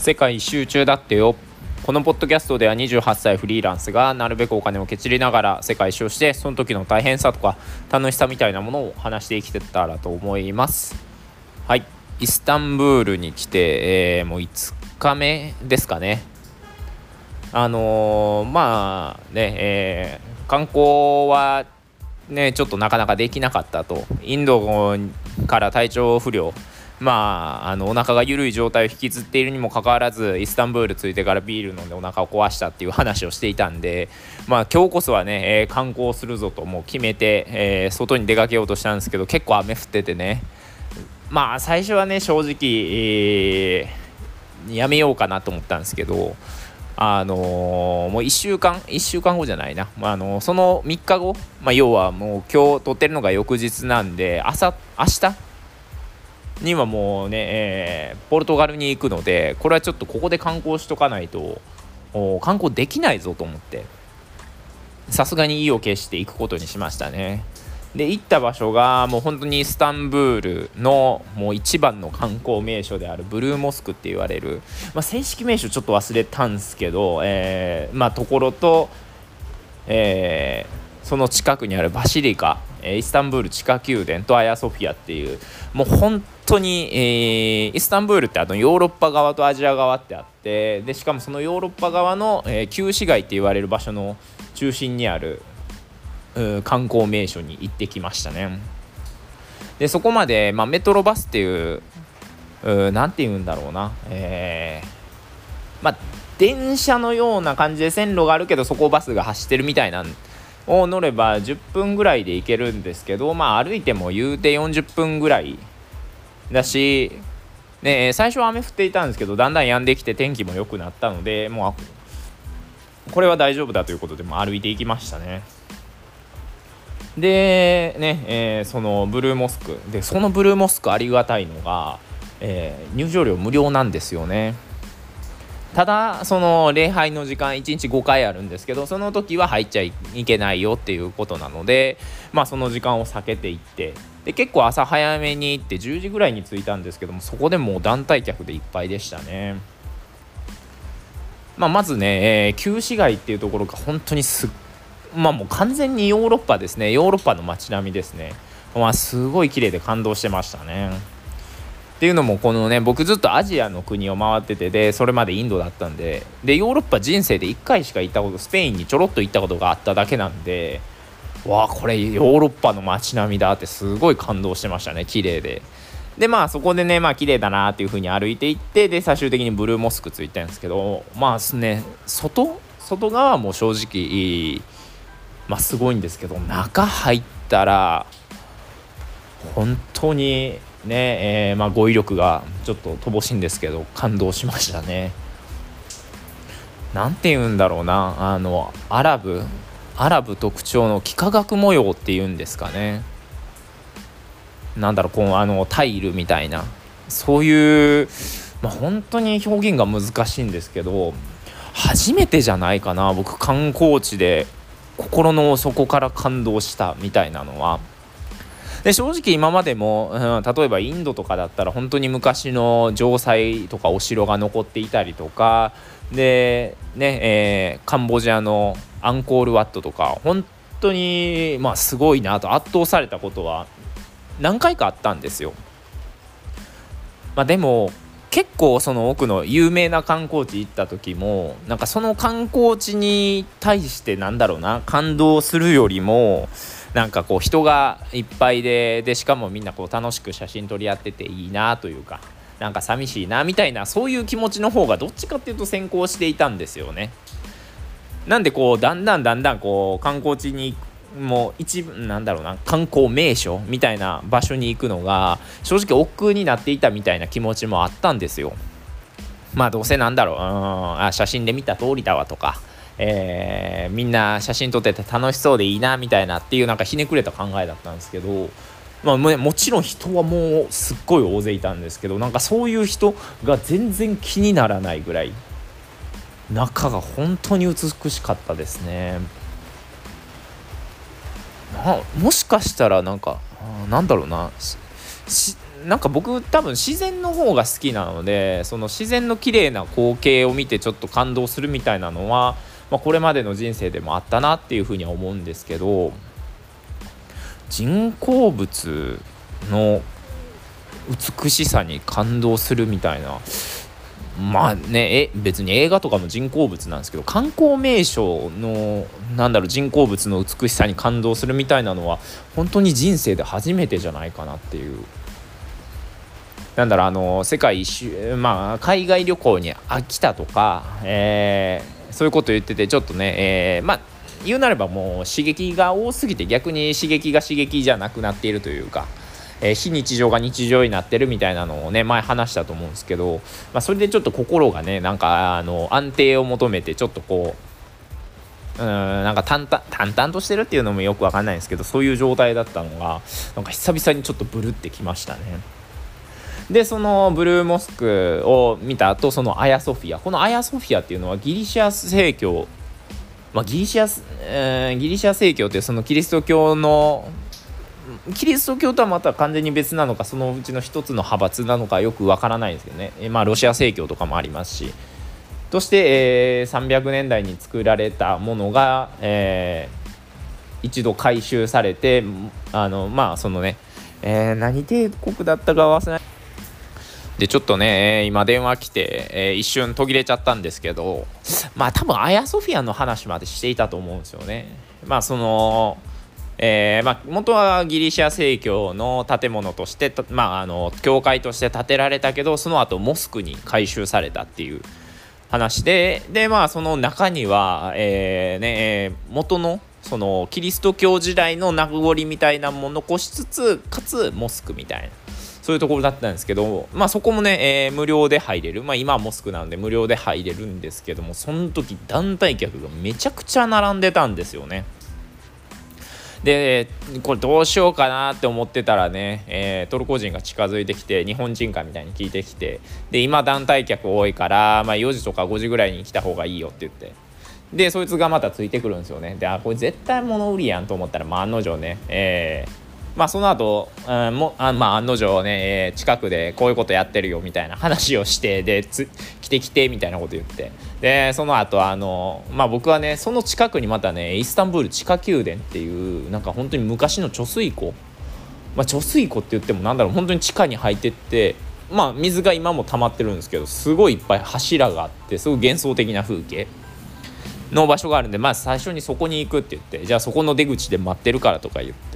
世界一周中だってよ。このポッドキャストでは28歳フリーランスがなるべくお金をけちりながら世界一周してその時の大変さとか楽しさみたいなものを話して生きてたらと思います。はい。イスタンブールに来て、えー、もう5日目ですかね。あのー、まあね、えー、観光はねちょっとなかなかできなかったと。インドから体調不良まあ、あのお腹が緩い状態を引きずっているにもかかわらずイスタンブール着いてからビール飲んでお腹を壊したっていう話をしていたんで、まあ、今日こそはね、えー、観光するぞともう決めて、えー、外に出かけようとしたんですけど結構雨降っててね。まあ最初はね正直、えー、やめようかなと思ったんですけどあのー、もう1週間1週間後じゃないな、まあ、のー、その3日後、まあ、要はもう今日撮ってるのが翌日なんで朝明日にはもうね、えー、ポルトガルに行くのでこれはちょっとここで観光しとかないと観光できないぞと思ってさすがに意を決して行くことにしましたね。で行った場所がもう本当にイスタンブールのもう一番の観光名所であるブルーモスクって言われる、まあ、正式名称ちょっと忘れたんですけど、えー、まあところと、えーその近くにあるバシリカ、えイスタンブール地下宮殿とアヤソフィアっていうもう本当に、えー、イスタンブールってあのヨーロッパ側とアジア側ってあってでしかもそのヨーロッパ側の、えー、旧市街って言われる場所の中心にある観光名所に行ってきましたね。でそこまで、まあ、メトロバスっていう何て言うんだろうなえー、まあ電車のような感じで線路があるけどそこをバスが走ってるみたいなを乗れば10分ぐらいで行けるんですけどまあ歩いても言うて40分ぐらいだし、ね、最初は雨降っていたんですけどだんだん止んできて天気も良くなったのでもうこれは大丈夫だということでも歩いていきましたね。でね、えー、そのブルーモスクでそのブルーモスクありがたいのが、えー、入場料無料なんですよね。ただその礼拝の時間1日5回あるんですけどその時は入っちゃいけないよっていうことなのでまあその時間を避けていってで結構朝早めに行って10時ぐらいに着いたんですけどもそこでもう団体客でいっぱいでしたね。まあ、まずね、えー、旧市街っていうところが本当にすまあもう完全にヨーロッパですねヨーロッパの街並みですねまあすごい綺麗で感動してましたね。っていうのもこのね僕ずっとアジアの国を回っててでそれまでインドだったんででヨーロッパ人生で1回しか行ったことスペインにちょろっと行ったことがあっただけなんでわあこれヨーロッパの街並みだってすごい感動してましたね綺麗で。でまあそこでねまあ綺麗だなっていう風に歩いていってで最終的にブルーモスク着いたんですけどまあね外外側も正直まあすごいんですけど中入ったら本当にねえー、まあ、語彙力がちょっと乏しいんですけど感動しましたね。なんて言うんだろうなあのアラブアラブ特徴の幾何学模様っていうんですかね。なんだろうこうあのタイルみたいな。そういう、まあ、本当に表現が難しいんですけど初めてじゃないかな僕観光地で心の底から感動したみたいなのは。で正直今までも、うん、例えばインドとかだったら本当に昔の城塞とかお城が残っていたりとかでね、えー、カンボジアのアンコールワットとか本当にまあすごいなと圧倒されたことは何回かあったんですよ。まあ、でも結構その奥の有名な観光地行った時もなんかその観光地に対してなんだろうな感動するよりもなんかこう人がいっぱいででしかもみんなこう楽しく写真撮り合ってていいなというかなんか寂しいなみたいなそういう気持ちの方がどっちかっていうと先行していたんですよね。なんでこうだんだんだんだんこう観光地にもう一部なんだろうな観光名所みたいな場所に行くのが正直億劫になっていたみたいな気持ちもあったんですよ。まあどうせなんだろううんあ写真で見た通りだわとかえー、みんな写真撮ってて楽しそうでいいなみたいなっていうなんかひねくれた考えだったんですけど、まあ、もちろん人はもうすっごい大勢いたんですけどなんかそういう人が全然気にならないぐらい中が本当に美しかったですね。もしかしたらなんかなんだろうななんか僕多分自然の方が好きなのでその自然の綺麗な光景を見てちょっと感動するみたいなのは、まあ、これまでの人生でもあったなっていうふうには思うんですけど人工物の美しさに感動するみたいなまあねえ別に映画とかも人工物なんですけど観光名所のなんだろう人工物の美しさに感動するみたいなのは本当に人生で初めてじゃないかなっていう。なんだろうあの世界一周まあ海外旅行に飽きたとか、えー、そういうこと言っててちょっとね、えー、まあ言うなればもう刺激が多すぎて逆に刺激が刺激じゃなくなっているというか。えー、非日常が日常になってるみたいなのをね前話したと思うんですけど、まあ、それでちょっと心がねなんかあの安定を求めてちょっとこううんなんか淡々淡々としてるっていうのもよくわかんないんですけどそういう状態だったのがなんか久々にちょっとブルってきましたね。でそのブルーモスクを見た後そのアヤソフィアこのアヤソフィアっていうのはギリシャ正教まあ、ギリシャ、えー、ギリシャ正教ってそのキリスト教のキリスト教とはまた完全に別なのかそのうちの一つの派閥なのかよくわからないんですけどね、えまあ、ロシア正教とかもありますし。として、えー、300年代に作られたものが、えー、一度回収されてあのまあそのね、えー、何帝国だったか忘れない。でちょっとね今電話来て、えー、一瞬途切れちゃったんですけどまあ多分アヤソフィアの話までしていたと思うんですよね。まあそのえー、まあ、元はギリシャ正教の建物として、まあ、あの教会として建てられたけどその後モスクに改修されたっていう話でで、まあ、その中には、えーね、元のそのキリスト教時代の名残みたいなものを残しつつかつモスクみたいな。そういうところだったんですけど、まあ、そこもね、えー、無料で入れる、まあ、今はモスクなので無料で入れるんですけどもその時団体客がめちゃくちゃ並んでたんですよね。でこれどうしようかなって思ってたらね、えー、トルコ人が近づいてきて日本人かみたいに聞いてきてで今団体客多いから、まあ、4時とか5時ぐらいに来た方がいいよって言って。でそいつがまたついてくるんですよね。であこれ絶対物売りやんと思ったら、まあ、案の定ね、えーまあその後、うん、もあまあ案の定ね、えー、近くでこういうことやってるよみたいな話をしてでつ来て来てみたいなこと言って。でその後あのまあ僕はねその近くにまたねイスタンブール地下宮殿っていうなんか本当に昔の貯水湖。まあ貯水湖って言ってもなんだろう本当に地下に入ってってまあ水が今も溜まってるんですけどすごいいっぱい柱があってすごい幻想的な風景。の場所があるんでまず最初にそこに行くって言ってじゃあそこの出口で待ってるからとか言って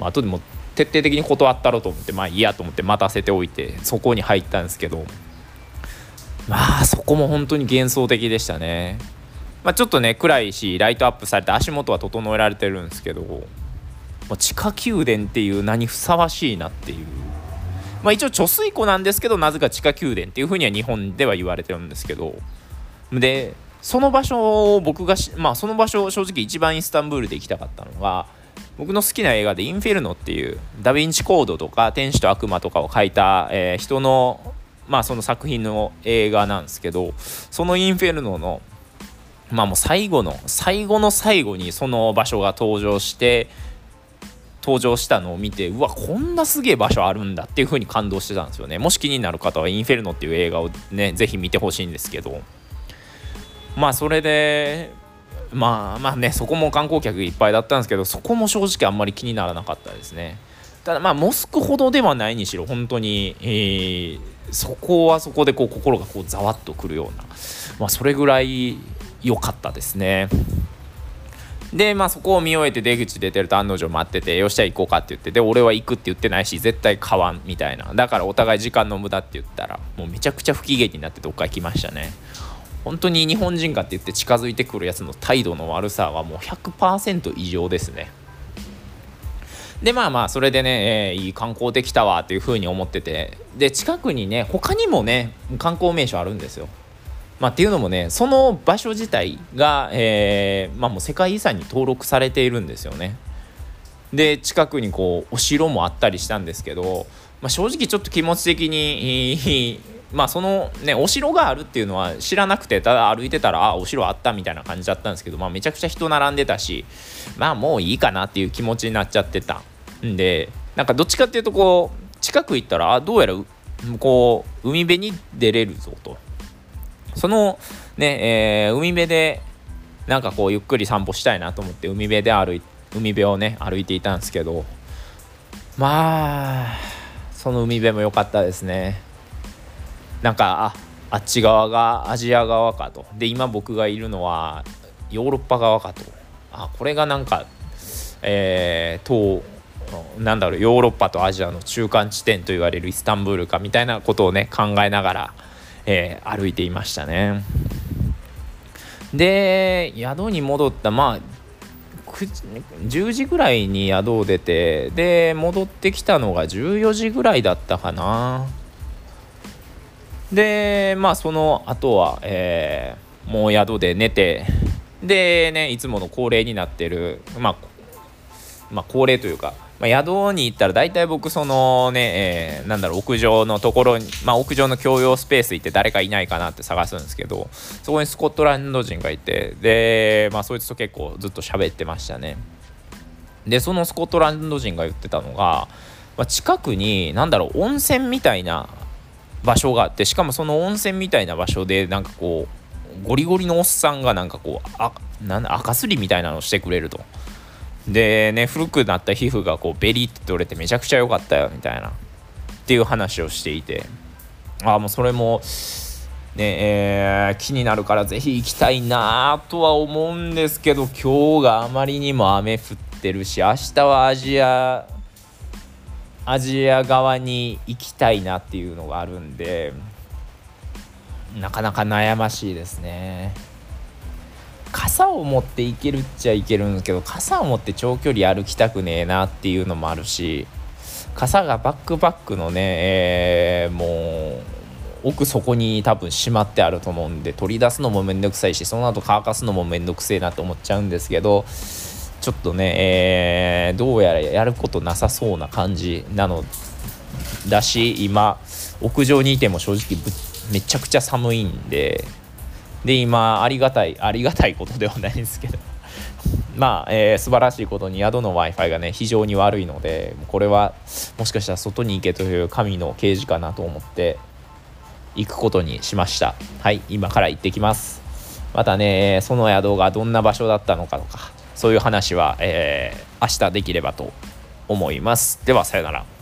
まあ後でも徹底的に断ったろうと思ってまあいいやと思って待たせておいてそこに入ったんですけどまあそこも本当に幻想的でしたね。まあ、ちょっとね暗いしライトアップされて足元は整えられてるんですけど、まあ、地下宮殿っていう名にふさわしいなっていう。まあ、一応貯水湖なんですけどなぜか地下宮殿っていうふうには日本では言われてるんですけどでその場所を僕がまあその場所正直一番イスタンブールで行きたかったのが僕の好きな映画で「インフェルノ」っていうダ・ヴィンチコードとか「天使と悪魔」とかを書いた、えー、人のまあその作品の映画なんですけどその「インフェルノ」のまあもう最後の最後の最後にその場所が登場して登場したのを見てうわこんなすげえ場所あるんだっていう風に感動してたんですよね。もし気になる方は「インフェルノ」っていう映画をね是非見てほしいんですけど。まあそれでまあまあねそこも観光客いっぱいだったんですけどそこも正直あんまり気にならなかったですね。ただまあモスクほどではないにしろ本当に、えー、そこはそこでこう心がこうざわっとくるような、まあ、それぐらい良かったですね。でまあそこを見終えて出口出てると案の定待っててよっしゃ行こうかって言ってで俺は行くって言ってないし絶対買わんみたいな。だからお互い時間の無駄って言ったらもうめちゃくちゃ不機嫌になってどっか行きましたね。本当に日本人かって言って近づいてくるやつの態度の悪さはもう100%異常ですね。でまあまあそれでね、えー、いい観光できたわっていうふうに思ってて。で近くにね他にもね観光名所あるんですよ。まあ、っていうのもねその場所自体が、えーまあ、もう世界遺産に登録されているんですよね。で近くにこうお城もあったりしたんですけど、まあ、正直ちょっと気持ち的にまあそのねお城があるっていうのは知らなくてただ歩いてたらあお城あったみたいな感じだったんですけど、まあ、めちゃくちゃ人並んでたしまあもういいかなっていう気持ちになっちゃってた。んでなんかどっちかっていうとこう近く行ったらあどうやらこう海辺に出れるぞと。そのね、えー、海辺でなんかこうゆっくり散歩したいなと思って海辺で歩い海辺をね歩いていたんですけどまあその海辺も良かったですね。なんかああっち側がアジア側かと。で今僕がいるのはヨーロッパ側かと。あこれがなんかえー、東なんだろうヨーロッパとアジアの中間地点と言われるイスタンブールかみたいなことをね考えながら、えー、歩いていましたね。で宿に戻ったまあ10時ぐらいに宿を出てで戻ってきたのが14時ぐらいだったかな。でまあその後は、えー、もう宿で寝てでねいつもの恒例になってるまあまあ恒例というかまあ、宿に行ったら大体僕そのね、えー、なんだろう屋上のところに、まあ、屋上の共用スペース行って誰かいないかなって探すんですけどそこにスコットランド人がいてで、まあ、そいつと結構ずっと喋ってましたね。でそのスコットランド人が言ってたのが、まあ、近くに何だろう温泉みたいな場所があってしかもその温泉みたいな場所でなんかこうゴリゴリのおっさんがなんかこうあなん赤すりみたいなのをしてくれると。でね古くなった皮膚がこうベリって取れてめちゃくちゃ良かったよみたいなっていう話をしていてああもうそれもねえー、気になるからぜひ行きたいなとは思うんですけど今日があまりにも雨降ってるし明日はアジアアジア側に行きたいなっていうのがあるんでなかなか悩ましいですね。傘を持って行けるっちゃいけるんですけど傘を持って長距離歩きたくねえなっていうのもあるし傘がバックパックのね、えー、もう奥底に多分しまってあると思うんで取り出すのもめんどくさいしその後乾かすのもめんどくせえなと思っちゃうんですけどちょっとね、えー、どうやらやることなさそうな感じなのだし今屋上にいても正直めちゃくちゃ寒いんでで今ありがたいありがたいことではないんですけど。まあ、えー、素晴らしいことに宿の w i f i がね非常に悪いのでこれはもしかしたら外に行けという神の啓示かなと思って行くことにしました。はい今から行ってきます。またねその宿がどんな場所だったのかとかそういう話は、えー、明日できればと思います。ではさよなら。